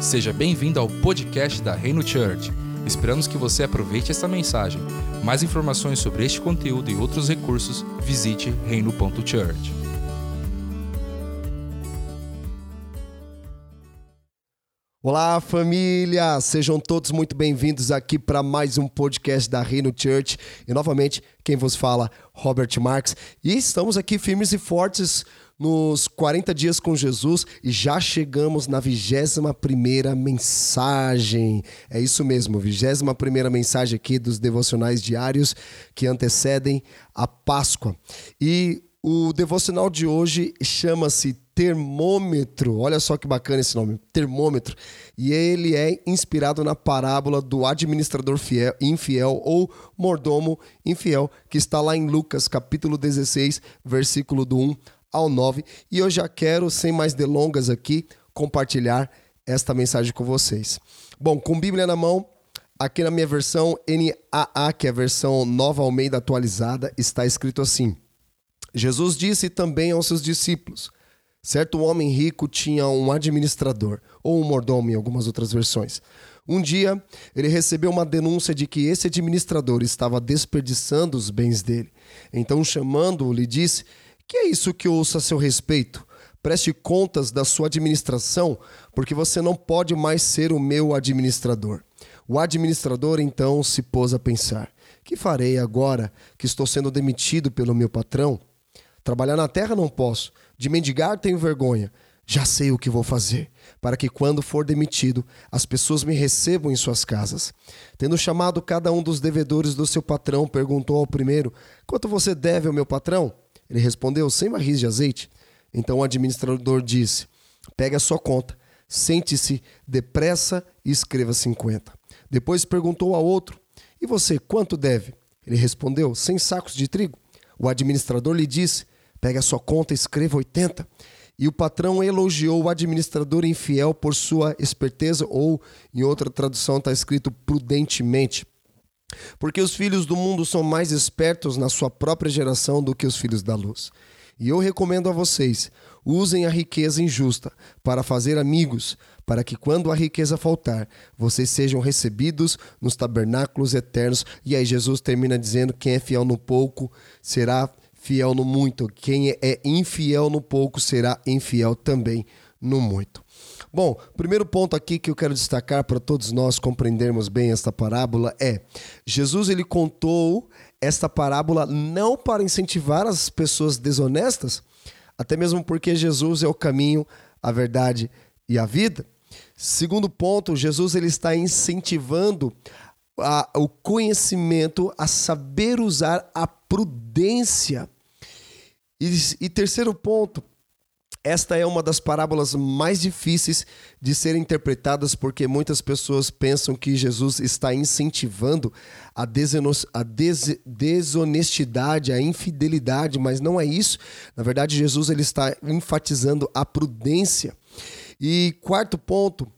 Seja bem-vindo ao podcast da Reino Church. Esperamos que você aproveite esta mensagem. Mais informações sobre este conteúdo e outros recursos, visite reino.church. Olá, família! Sejam todos muito bem-vindos aqui para mais um podcast da Reino Church. E novamente, quem vos fala, Robert Marx. E estamos aqui firmes e fortes nos 40 dias com Jesus e já chegamos na 21 mensagem. É isso mesmo, 21 mensagem aqui dos devocionais diários que antecedem a Páscoa. E o devocional de hoje chama-se Termômetro. Olha só que bacana esse nome, Termômetro. E ele é inspirado na parábola do administrador fiel, infiel ou mordomo infiel, que está lá em Lucas, capítulo 16, versículo do 1 ao 9. E eu já quero, sem mais delongas aqui, compartilhar esta mensagem com vocês. Bom, com Bíblia na mão, aqui na minha versão NAA, que é a versão Nova Almeida atualizada, está escrito assim: Jesus disse também aos seus discípulos: Certo homem rico tinha um administrador, ou um mordomo em algumas outras versões. Um dia, ele recebeu uma denúncia de que esse administrador estava desperdiçando os bens dele. Então, chamando-o, lhe disse que é isso que ouço a seu respeito? Preste contas da sua administração, porque você não pode mais ser o meu administrador. O administrador então se pôs a pensar: que farei agora que estou sendo demitido pelo meu patrão? Trabalhar na terra não posso, de mendigar tenho vergonha. Já sei o que vou fazer, para que quando for demitido, as pessoas me recebam em suas casas. Tendo chamado cada um dos devedores do seu patrão, perguntou ao primeiro: Quanto você deve ao meu patrão? Ele respondeu: Cem barris de azeite. Então o administrador disse: Pegue a sua conta, sente-se depressa e escreva 50. Depois perguntou ao outro: E você, quanto deve? Ele respondeu: Cem sacos de trigo. O administrador lhe disse: Pegue a sua conta escreva 80. E o patrão elogiou o administrador infiel por sua esperteza, ou, em outra tradução, está escrito prudentemente. Porque os filhos do mundo são mais espertos na sua própria geração do que os filhos da luz. E eu recomendo a vocês: usem a riqueza injusta para fazer amigos, para que quando a riqueza faltar, vocês sejam recebidos nos tabernáculos eternos. E aí Jesus termina dizendo: quem é fiel no pouco será fiel no muito, quem é infiel no pouco será infiel também no muito. Bom, primeiro ponto aqui que eu quero destacar para todos nós compreendermos bem esta parábola é: Jesus ele contou esta parábola não para incentivar as pessoas desonestas, até mesmo porque Jesus é o caminho, a verdade e a vida. Segundo ponto, Jesus ele está incentivando a, o conhecimento, a saber usar a prudência. E, e terceiro ponto, esta é uma das parábolas mais difíceis de serem interpretadas porque muitas pessoas pensam que Jesus está incentivando a, a des desonestidade, a infidelidade, mas não é isso. Na verdade, Jesus ele está enfatizando a prudência. E quarto ponto,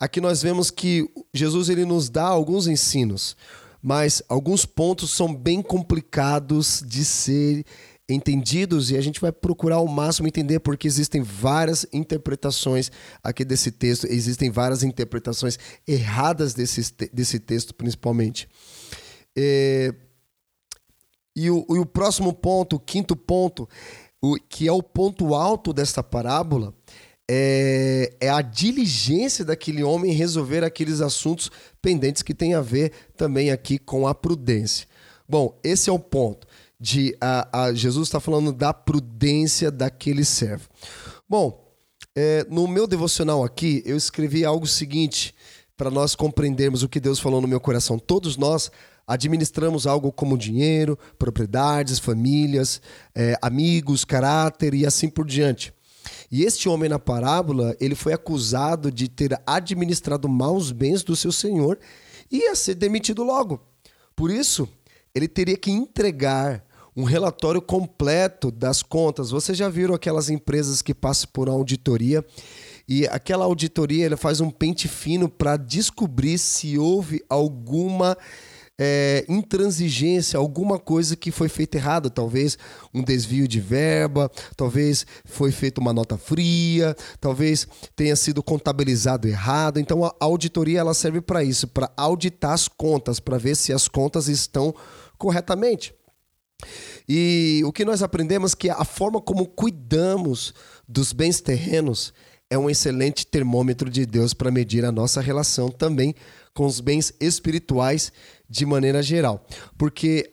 aqui nós vemos que Jesus ele nos dá alguns ensinos, mas alguns pontos são bem complicados de ser entendidos e a gente vai procurar ao máximo entender porque existem várias interpretações aqui desse texto, existem várias interpretações erradas desse, desse texto, principalmente. É, e, o, e o próximo ponto, o quinto ponto, o, que é o ponto alto desta parábola, é, é, a diligência daquele homem em resolver aqueles assuntos pendentes que tem a ver também aqui com a prudência. Bom, esse é o ponto de a, a Jesus está falando da prudência daquele servo. Bom, é, no meu devocional aqui eu escrevi algo seguinte para nós compreendermos o que Deus falou no meu coração. Todos nós administramos algo como dinheiro, propriedades, famílias, é, amigos, caráter e assim por diante. E este homem na parábola, ele foi acusado de ter administrado mal os bens do seu senhor e ia ser demitido logo. Por isso, ele teria que entregar um relatório completo das contas. Vocês já viram aquelas empresas que passam por uma auditoria e aquela auditoria ele faz um pente fino para descobrir se houve alguma é, intransigência, alguma coisa que foi feita errada, talvez um desvio de verba, talvez foi feita uma nota fria, talvez tenha sido contabilizado errado. Então a auditoria ela serve para isso, para auditar as contas, para ver se as contas estão corretamente. E o que nós aprendemos é que a forma como cuidamos dos bens terrenos é um excelente termômetro de Deus para medir a nossa relação também com os bens espirituais de maneira geral. Porque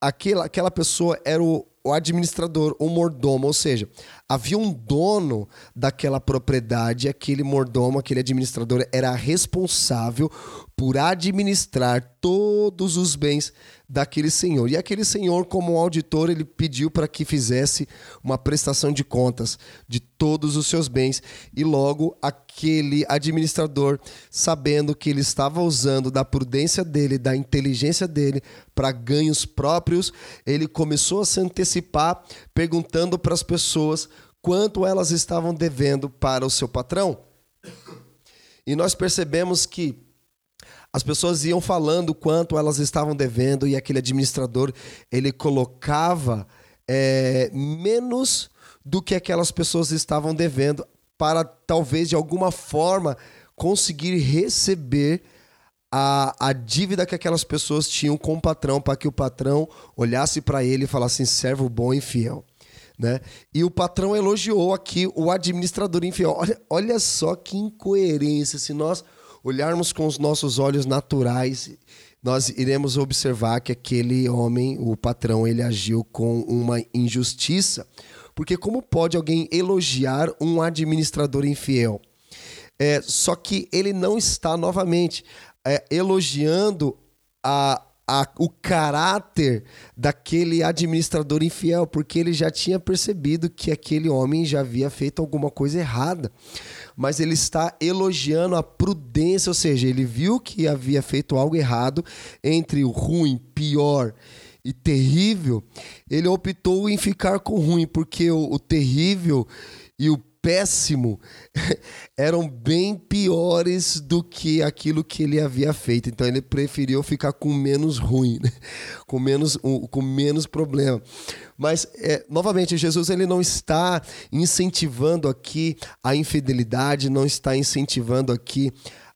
aquela, aquela pessoa era o, o administrador, o mordomo, ou seja, havia um dono daquela propriedade, aquele mordomo, aquele administrador era responsável por administrar todos os bens daquele senhor. E aquele senhor, como auditor, ele pediu para que fizesse uma prestação de contas de todos os seus bens. E logo aquele administrador, sabendo que ele estava usando da prudência dele, da inteligência dele para ganhos próprios, ele começou a se antecipar, perguntando para as pessoas quanto elas estavam devendo para o seu patrão. E nós percebemos que as pessoas iam falando quanto elas estavam devendo e aquele administrador ele colocava é, menos do que aquelas pessoas estavam devendo para talvez de alguma forma conseguir receber a, a dívida que aquelas pessoas tinham com o patrão para que o patrão olhasse para ele e falasse servo bom e fiel. Né? E o patrão elogiou aqui o administrador infiel. Olha, olha só que incoerência. Se nós olharmos com os nossos olhos naturais, nós iremos observar que aquele homem, o patrão, ele agiu com uma injustiça. Porque como pode alguém elogiar um administrador infiel? É, só que ele não está novamente é, elogiando a, a, o caráter daquele administrador infiel, porque ele já tinha percebido que aquele homem já havia feito alguma coisa errada. Mas ele está elogiando a prudência, ou seja, ele viu que havia feito algo errado entre o ruim, pior e terrível, ele optou em ficar com o ruim, porque o, o terrível e o péssimo eram bem piores do que aquilo que ele havia feito. Então ele preferiu ficar com menos ruim, né? com menos com menos problema. Mas é, novamente Jesus ele não está incentivando aqui a infidelidade, não está incentivando aqui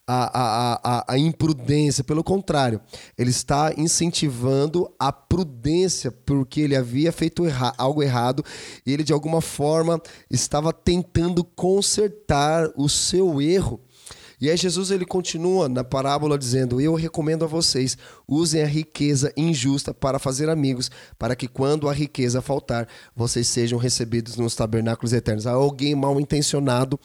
a, a, a, a, imprudência, pelo contrário, ele está incentivando a prudência, porque ele havia feito erra algo errado e ele de alguma forma estava tentando consertar o seu erro. E aí Jesus ele continua na parábola dizendo: Eu recomendo a vocês, usem a riqueza injusta para fazer amigos, para que quando a riqueza faltar, vocês sejam recebidos nos tabernáculos eternos. Alguém mal intencionado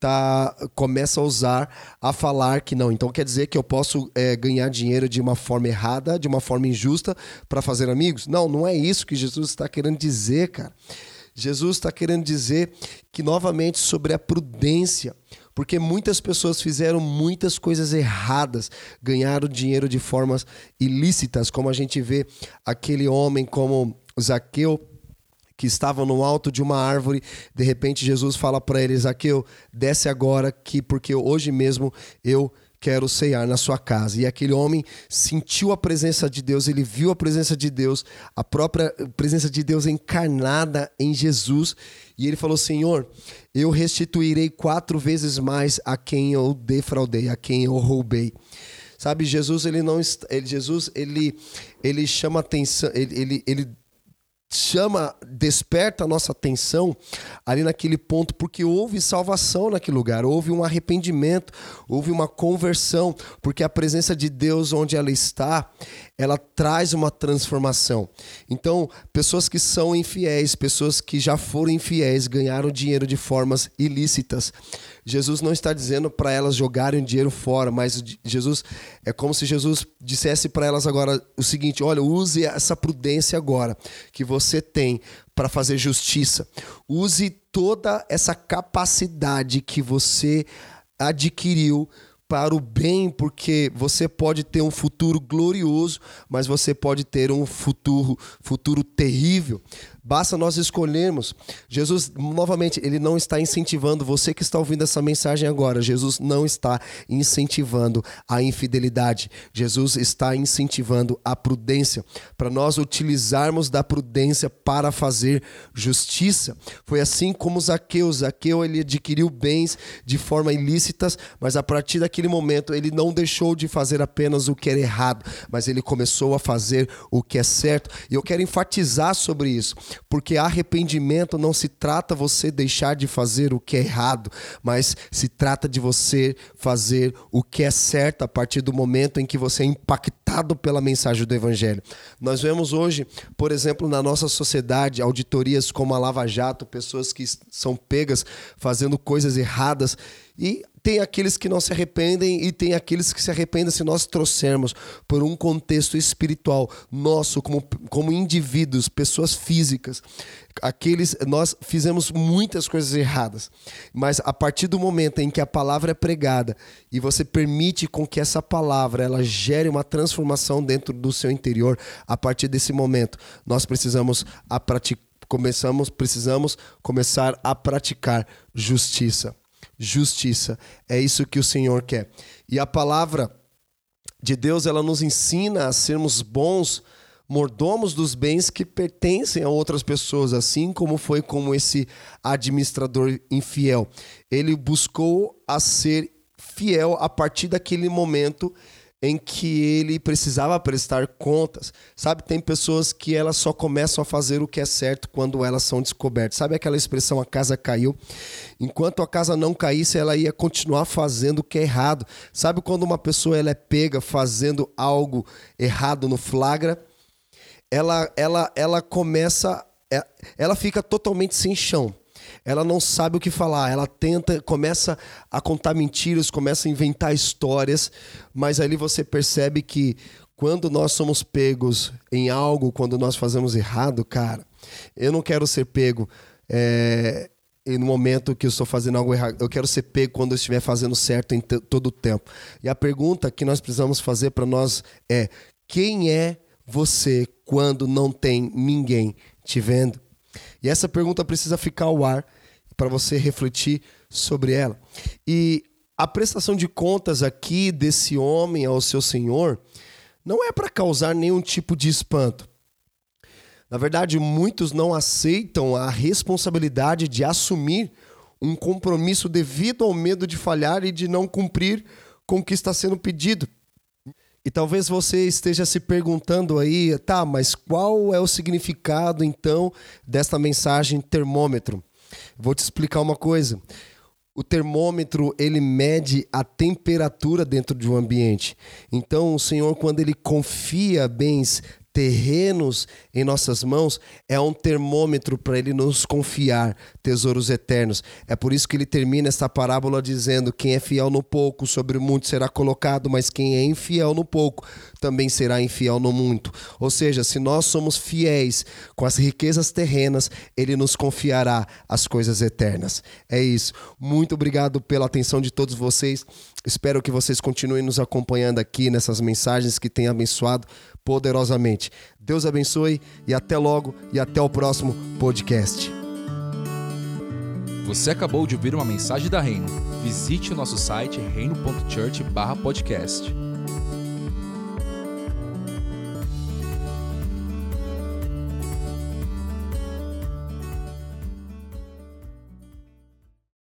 tá, começa a usar, a falar que não. Então quer dizer que eu posso é, ganhar dinheiro de uma forma errada, de uma forma injusta, para fazer amigos? Não, não é isso que Jesus está querendo dizer, cara. Jesus está querendo dizer que novamente sobre a prudência porque muitas pessoas fizeram muitas coisas erradas, ganharam dinheiro de formas ilícitas, como a gente vê aquele homem como Zaqueu, que estava no alto de uma árvore, de repente Jesus fala para ele: Zaqueu, desce agora, que porque hoje mesmo eu quero ceiar na sua casa. E aquele homem sentiu a presença de Deus, ele viu a presença de Deus, a própria presença de Deus encarnada em Jesus, e ele falou: Senhor, eu restituirei quatro vezes mais a quem eu defraudei, a quem eu roubei. Sabe, Jesus ele não ele, Jesus ele ele chama atenção, ele, ele, ele chama, desperta a nossa atenção ali naquele ponto, porque houve salvação naquele lugar, houve um arrependimento, houve uma conversão, porque a presença de Deus onde ela está, ela traz uma transformação. Então, pessoas que são infiéis, pessoas que já foram infiéis, ganharam dinheiro de formas ilícitas. Jesus não está dizendo para elas jogarem dinheiro fora, mas Jesus é como se Jesus dissesse para elas agora o seguinte: olha, use essa prudência agora que você tem para fazer justiça. Use toda essa capacidade que você adquiriu para o bem, porque você pode ter um futuro glorioso, mas você pode ter um futuro futuro terrível. Basta nós escolhermos. Jesus, novamente, ele não está incentivando você que está ouvindo essa mensagem agora. Jesus não está incentivando a infidelidade. Jesus está incentivando a prudência, para nós utilizarmos da prudência para fazer justiça. Foi assim como Zaqueu. Zaqueu ele adquiriu bens de forma ilícitas, mas a partir daquele momento ele não deixou de fazer apenas o que era errado, mas ele começou a fazer o que é certo. E eu quero enfatizar sobre isso, porque arrependimento não se trata você deixar de fazer o que é errado, mas se trata de você fazer o que é certo a partir do momento em que você é impactado pela mensagem do evangelho. Nós vemos hoje, por exemplo, na nossa sociedade, auditorias como a Lava Jato, pessoas que são pegas fazendo coisas erradas e tem aqueles que não se arrependem e tem aqueles que se arrependem se nós trouxermos por um contexto espiritual nosso como, como indivíduos, pessoas físicas. Aqueles nós fizemos muitas coisas erradas, mas a partir do momento em que a palavra é pregada e você permite com que essa palavra ela gere uma transformação dentro do seu interior, a partir desse momento nós precisamos a praticar começamos precisamos começar a praticar justiça justiça. É isso que o Senhor quer. E a palavra de Deus, ela nos ensina a sermos bons mordomos dos bens que pertencem a outras pessoas, assim como foi como esse administrador infiel. Ele buscou a ser fiel a partir daquele momento em que ele precisava prestar contas. Sabe, tem pessoas que elas só começam a fazer o que é certo quando elas são descobertas. Sabe aquela expressão a casa caiu? Enquanto a casa não caísse, ela ia continuar fazendo o que é errado. Sabe quando uma pessoa ela é pega fazendo algo errado no flagra? Ela ela ela começa é, ela fica totalmente sem chão ela não sabe o que falar, ela tenta, começa a contar mentiras, começa a inventar histórias, mas ali você percebe que quando nós somos pegos em algo, quando nós fazemos errado, cara, eu não quero ser pego é, no momento que eu estou fazendo algo errado. Eu quero ser pego quando eu estiver fazendo certo em todo o tempo. E a pergunta que nós precisamos fazer para nós é: quem é você quando não tem ninguém te vendo? E essa pergunta precisa ficar ao ar para você refletir sobre ela. E a prestação de contas aqui desse homem ao seu senhor não é para causar nenhum tipo de espanto. Na verdade, muitos não aceitam a responsabilidade de assumir um compromisso devido ao medo de falhar e de não cumprir com o que está sendo pedido. E talvez você esteja se perguntando aí, tá, mas qual é o significado então desta mensagem termômetro? Vou te explicar uma coisa. O termômetro ele mede a temperatura dentro de um ambiente. Então, o Senhor, quando ele confia bens terrenos em nossas mãos é um termômetro para ele nos confiar tesouros eternos. É por isso que ele termina esta parábola dizendo: quem é fiel no pouco, sobre o muito será colocado, mas quem é infiel no pouco, também será infiel no muito. Ou seja, se nós somos fiéis com as riquezas terrenas, ele nos confiará as coisas eternas. É isso. Muito obrigado pela atenção de todos vocês. Espero que vocês continuem nos acompanhando aqui nessas mensagens que têm abençoado poderosamente. Deus abençoe e até logo e até o próximo podcast. Você acabou de ouvir uma mensagem da Reino. Visite o nosso site reino.church/podcast.